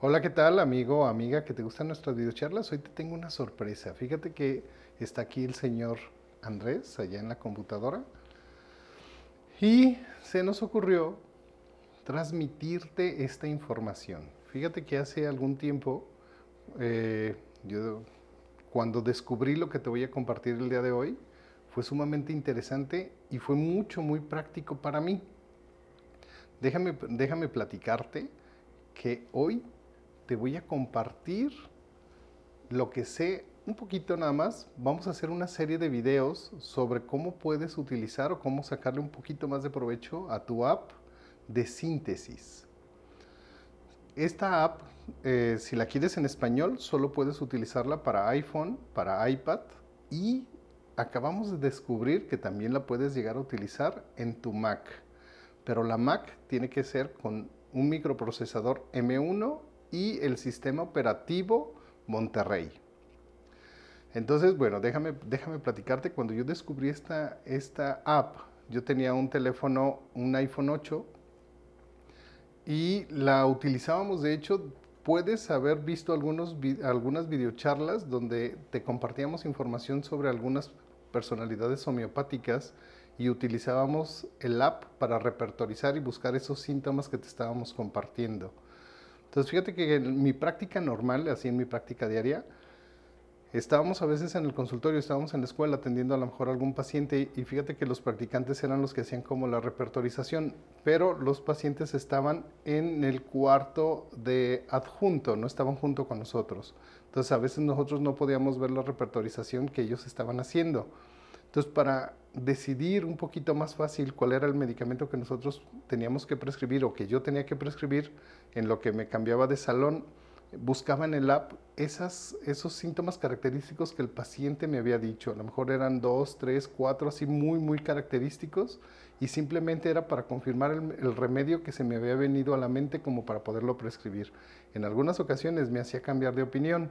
Hola, ¿qué tal, amigo amiga que te gustan nuestras videocharlas? Hoy te tengo una sorpresa. Fíjate que está aquí el señor Andrés, allá en la computadora. Y se nos ocurrió transmitirte esta información. Fíjate que hace algún tiempo, eh, yo cuando descubrí lo que te voy a compartir el día de hoy, fue sumamente interesante y fue mucho, muy práctico para mí. Déjame, déjame platicarte que hoy te voy a compartir lo que sé un poquito nada más. Vamos a hacer una serie de videos sobre cómo puedes utilizar o cómo sacarle un poquito más de provecho a tu app de síntesis. Esta app, eh, si la quieres en español, solo puedes utilizarla para iPhone, para iPad y acabamos de descubrir que también la puedes llegar a utilizar en tu Mac. Pero la Mac tiene que ser con un microprocesador M1 y el sistema operativo Monterrey. Entonces, bueno, déjame, déjame platicarte, cuando yo descubrí esta, esta app, yo tenía un teléfono, un iPhone 8, y la utilizábamos, de hecho, puedes haber visto algunos, algunas videocharlas donde te compartíamos información sobre algunas personalidades homeopáticas y utilizábamos el app para repertorizar y buscar esos síntomas que te estábamos compartiendo. Entonces, fíjate que en mi práctica normal, así en mi práctica diaria, estábamos a veces en el consultorio, estábamos en la escuela atendiendo a lo mejor a algún paciente y fíjate que los practicantes eran los que hacían como la repertorización, pero los pacientes estaban en el cuarto de adjunto, no estaban junto con nosotros. Entonces, a veces nosotros no podíamos ver la repertorización que ellos estaban haciendo. Entonces, para decidir un poquito más fácil cuál era el medicamento que nosotros teníamos que prescribir o que yo tenía que prescribir en lo que me cambiaba de salón, buscaba en el app esas, esos síntomas característicos que el paciente me había dicho. A lo mejor eran dos, tres, cuatro, así muy, muy característicos y simplemente era para confirmar el, el remedio que se me había venido a la mente como para poderlo prescribir. En algunas ocasiones me hacía cambiar de opinión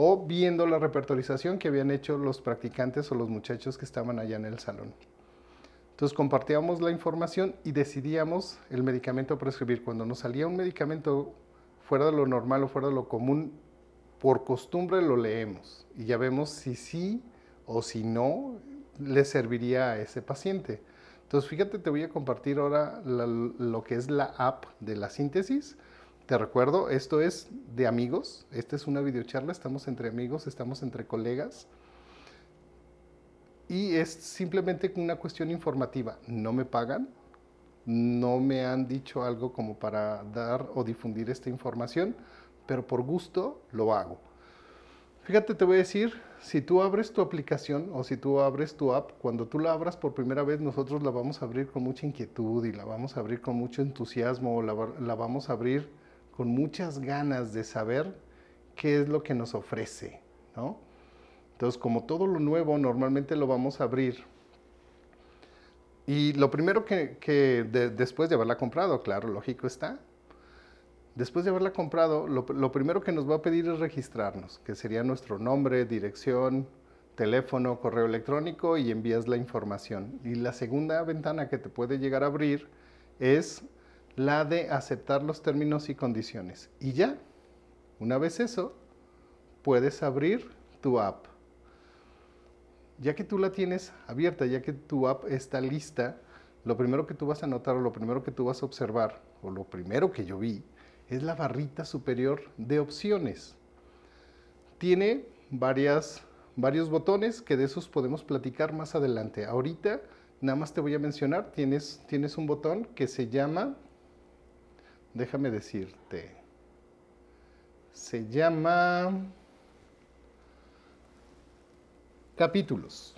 o viendo la repertorización que habían hecho los practicantes o los muchachos que estaban allá en el salón. Entonces compartíamos la información y decidíamos el medicamento a prescribir. Cuando nos salía un medicamento fuera de lo normal o fuera de lo común, por costumbre lo leemos y ya vemos si sí o si no le serviría a ese paciente. Entonces fíjate, te voy a compartir ahora lo que es la app de la síntesis te recuerdo, esto es de amigos, esta es una videocharla, estamos entre amigos, estamos entre colegas. Y es simplemente una cuestión informativa. No me pagan, no me han dicho algo como para dar o difundir esta información, pero por gusto lo hago. Fíjate, te voy a decir, si tú abres tu aplicación o si tú abres tu app, cuando tú la abras por primera vez, nosotros la vamos a abrir con mucha inquietud y la vamos a abrir con mucho entusiasmo, la, la vamos a abrir con muchas ganas de saber qué es lo que nos ofrece, ¿no? Entonces, como todo lo nuevo, normalmente lo vamos a abrir. Y lo primero que, después de haberla comprado, claro, lógico está, después de haberla comprado, lo, lo, primero que nos va a pedir es registrarnos, que sería nuestro nombre, dirección, teléfono, correo electrónico y envías la información. Y la segunda ventana que te puede llegar a abrir es la de aceptar los términos y condiciones. Y ya, una vez eso, puedes abrir tu app. Ya que tú la tienes abierta, ya que tu app está lista, lo primero que tú vas a notar o lo primero que tú vas a observar, o lo primero que yo vi, es la barrita superior de opciones. Tiene varias, varios botones que de esos podemos platicar más adelante. Ahorita nada más te voy a mencionar, tienes, tienes un botón que se llama déjame decirte, se llama capítulos,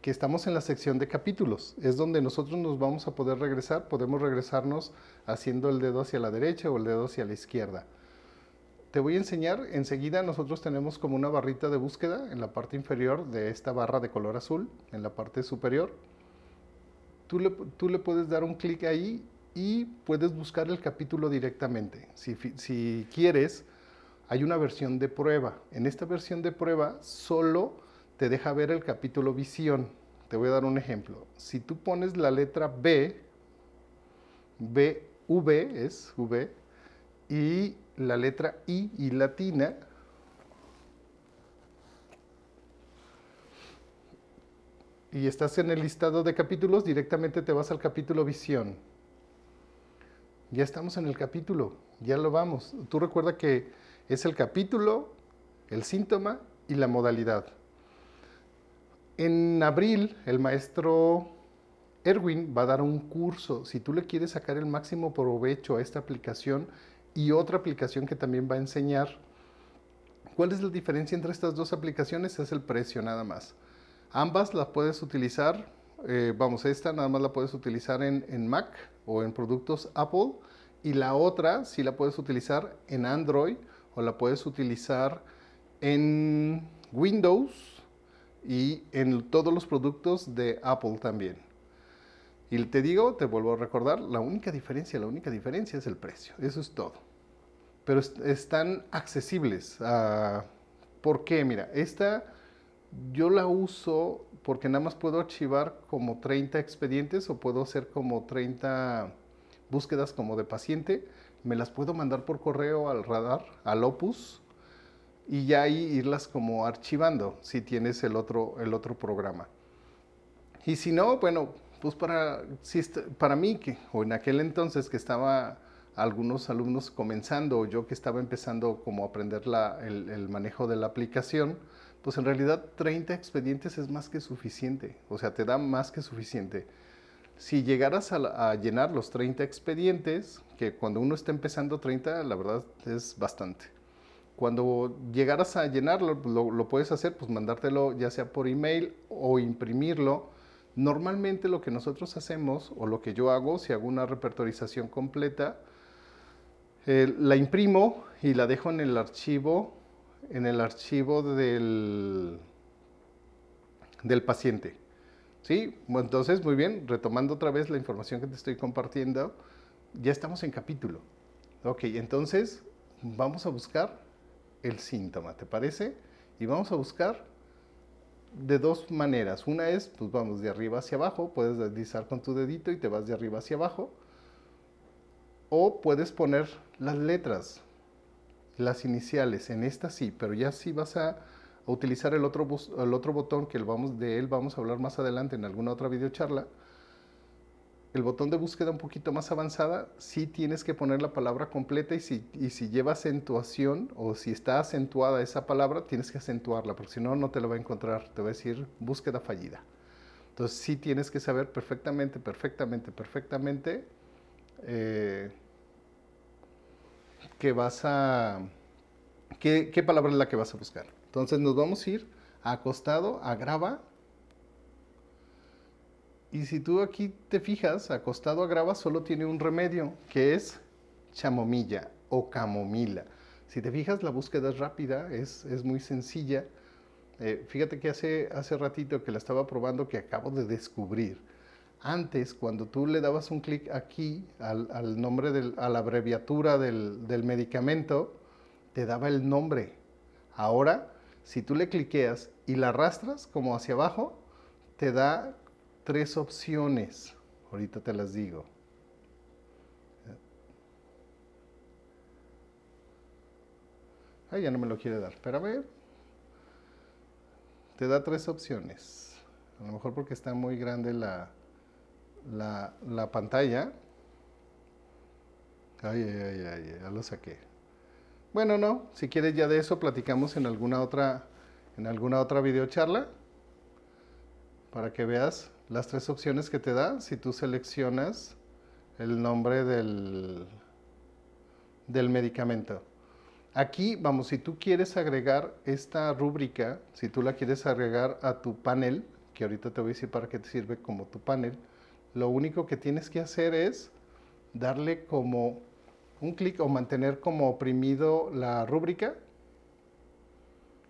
que estamos en la sección de capítulos, es donde nosotros nos vamos a poder regresar, podemos regresarnos haciendo el dedo hacia la derecha o el dedo hacia la izquierda. Te voy a enseñar, enseguida nosotros tenemos como una barrita de búsqueda en la parte inferior de esta barra de color azul, en la parte superior. Tú le, tú le puedes dar un clic ahí y puedes buscar el capítulo directamente. Si, quieres, hay una versión de prueba. En esta versión de prueba solo te deja ver el capítulo visión. Te voy a dar un ejemplo. Si tú pones la letra B, B, V es V, y la letra I y latina. Y estás en el listado de capítulos, directamente te vas al capítulo visión. Ya estamos en el capítulo, ya lo vamos. Tú recuerda que es el capítulo, el síntoma y la modalidad. En abril, el maestro Erwin va a dar un curso. Si tú le quieres sacar el máximo provecho a esta aplicación y otra aplicación que también va a enseñar, ¿cuál es la diferencia entre estas dos aplicaciones? Es el precio nada más. Ambas las puedes utilizar, eh, vamos, esta nada más la puedes utilizar en, en Mac o en productos Apple y la otra sí la puedes utilizar en Android o la puedes utilizar en Windows y en todos los productos de Apple también. Y te digo, te vuelvo a recordar, la única diferencia, la única diferencia es el precio, eso es todo. Pero están accesibles. Ah, ¿Por qué? Mira, esta yo la uso porque nada más puedo archivar como 30 expedientes o puedo hacer como 30 búsquedas como de paciente. Me las puedo mandar por correo al radar, al Opus, y ya ahí irlas como archivando si tienes el otro, el otro programa. Y si no, bueno, pues para, para mí, que, o en aquel entonces que estaba algunos alumnos comenzando, o yo que estaba empezando como a aprender la, el, manejo de la aplicación, pues en realidad 30 expedientes es más que suficiente, o sea, te da más que suficiente. Si llegaras a, llenar los 30 expedientes, que cuando uno está empezando 30, la verdad es bastante. Cuando llegaras a llenarlo, lo, puedes hacer, pues mandártelo ya sea por email o imprimirlo. Normalmente lo que nosotros hacemos, o lo que yo hago, si hago una repertorización completa, eh, la imprimo y la dejo en el archivo, en el archivo del, del paciente. ¿Sí? entonces, muy bien, retomando otra vez la información que te estoy compartiendo, ya estamos en capítulo. Ok, entonces vamos a buscar el síntoma, ¿te parece? Y vamos a buscar de dos maneras. Una es, pues vamos de arriba hacia abajo, puedes deslizar con tu dedito y te vas de arriba hacia abajo. O puedes poner las letras, las iniciales, en esta sí, pero ya sí vas a, utilizar el otro, el otro botón que vamos, de él vamos a hablar más adelante en alguna otra videocharla el botón de búsqueda un poquito más avanzada, sí tienes que poner la palabra completa y si, y si lleva acentuación o si está acentuada esa palabra, tienes que acentuarla, porque si no, no te la va a encontrar, te va a decir búsqueda fallida. Entonces sí tienes que saber perfectamente, perfectamente, perfectamente eh, qué vas a, qué, qué palabra es la que vas a buscar. Entonces nos vamos a ir acostado, a grava, y si tú aquí te fijas, acostado a grava solo tiene un remedio, que es chamomilla o camomila. Si te fijas, la búsqueda es rápida, es, es muy sencilla. Eh, fíjate que hace, hace ratito que la estaba probando que acabo de descubrir. Antes, cuando tú le dabas un clic aquí al, nombre, del, a la abreviatura del, del medicamento, te daba el nombre. Ahora, si tú le cliqueas y la arrastras como hacia abajo, te da tres opciones. Ahorita te las digo. Ah, ya no me lo quiere dar. Pero a ver. Te da tres opciones. A lo mejor porque está muy grande la, la, la pantalla. Ay, ay, ay, ya lo saqué. Bueno, no, si quieres ya de eso platicamos en alguna otra, en alguna otra videocharla para que veas las tres opciones que te da si tú seleccionas el nombre del, del medicamento. Aquí, vamos, si tú quieres agregar esta rúbrica, si tú la quieres agregar a tu panel, que ahorita te voy a decir para qué te sirve como tu panel, lo único que tienes que hacer es darle como un clic o mantener como oprimido la rúbrica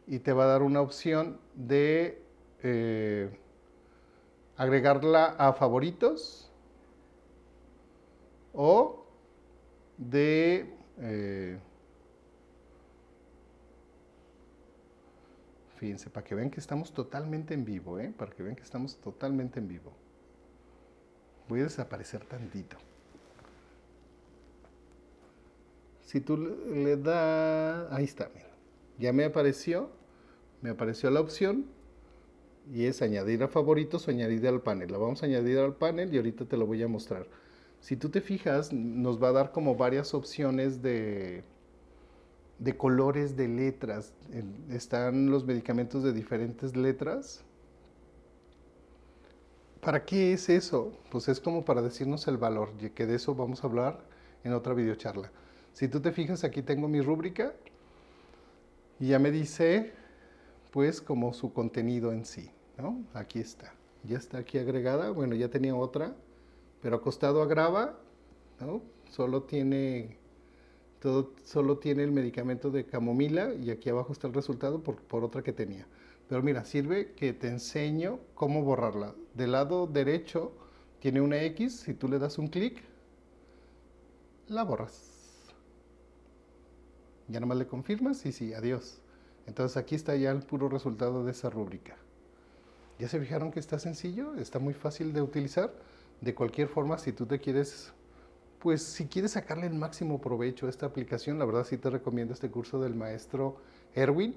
y te va a dar una opción de eh, agregarla a favoritos o de eh, fíjense para que vean que estamos totalmente en vivo ¿eh? para que vean que estamos totalmente en vivo voy a desaparecer tantito Si tú le das, ahí está, mira. Ya me apareció, me apareció la opción y es añadir a favoritos o añadir al panel. La vamos a añadir al panel y ahorita te lo voy a mostrar. Si tú te fijas, nos va a dar como varias opciones de, de colores de letras. Están los medicamentos de diferentes letras. ¿Para qué es eso? Pues es como para decirnos el valor, y que de eso vamos a hablar en otra videocharla. Si tú te fijas, aquí tengo mi rúbrica y ya me dice, pues, como su contenido en sí, ¿no? Aquí está. Ya está aquí agregada. Bueno, ya tenía otra, pero acostado a grava, ¿no? Solo tiene todo, solo tiene el medicamento de camomila y aquí abajo está el resultado por, por otra que tenía. Pero mira, sirve que te enseño cómo borrarla. Del lado derecho tiene una X, si tú le das un clic, la borras. Ya nomás le confirmas y sí, adiós. Entonces aquí está ya el puro resultado de esa rúbrica. ¿Ya se fijaron que está sencillo? Está muy fácil de utilizar. De cualquier forma, si tú te quieres pues si quieres sacarle el máximo provecho a esta aplicación, la verdad sí te recomiendo este curso del maestro Erwin.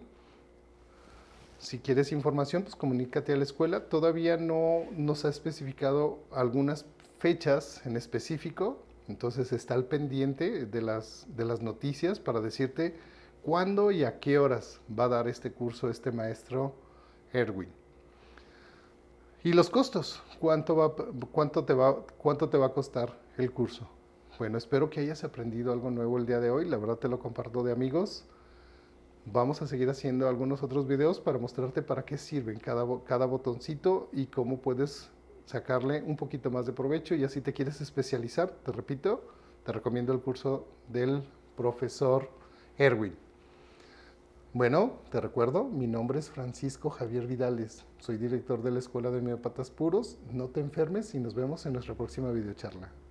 Si quieres información, pues comunícate a la escuela. Todavía no nos ha especificado algunas fechas en específico, entonces está al pendiente de las, de las noticias para decirte cuándo y a qué horas va a dar este curso este maestro Erwin. Y los costos, ¿cuánto, va, cuánto, te va, cuánto te va a costar el curso? Bueno, espero que hayas aprendido algo nuevo el día de hoy. La verdad te lo comparto de amigos. Vamos a seguir haciendo algunos otros videos para mostrarte para qué sirven cada, cada botoncito y cómo puedes sacarle un poquito más de provecho. Y así te quieres especializar, te repito, te recomiendo el curso del profesor Erwin. Bueno, te recuerdo, mi nombre es Francisco Javier Vidales. Soy director de la Escuela de Homeopatas Puros. No te enfermes y nos vemos en nuestra próxima videocharla.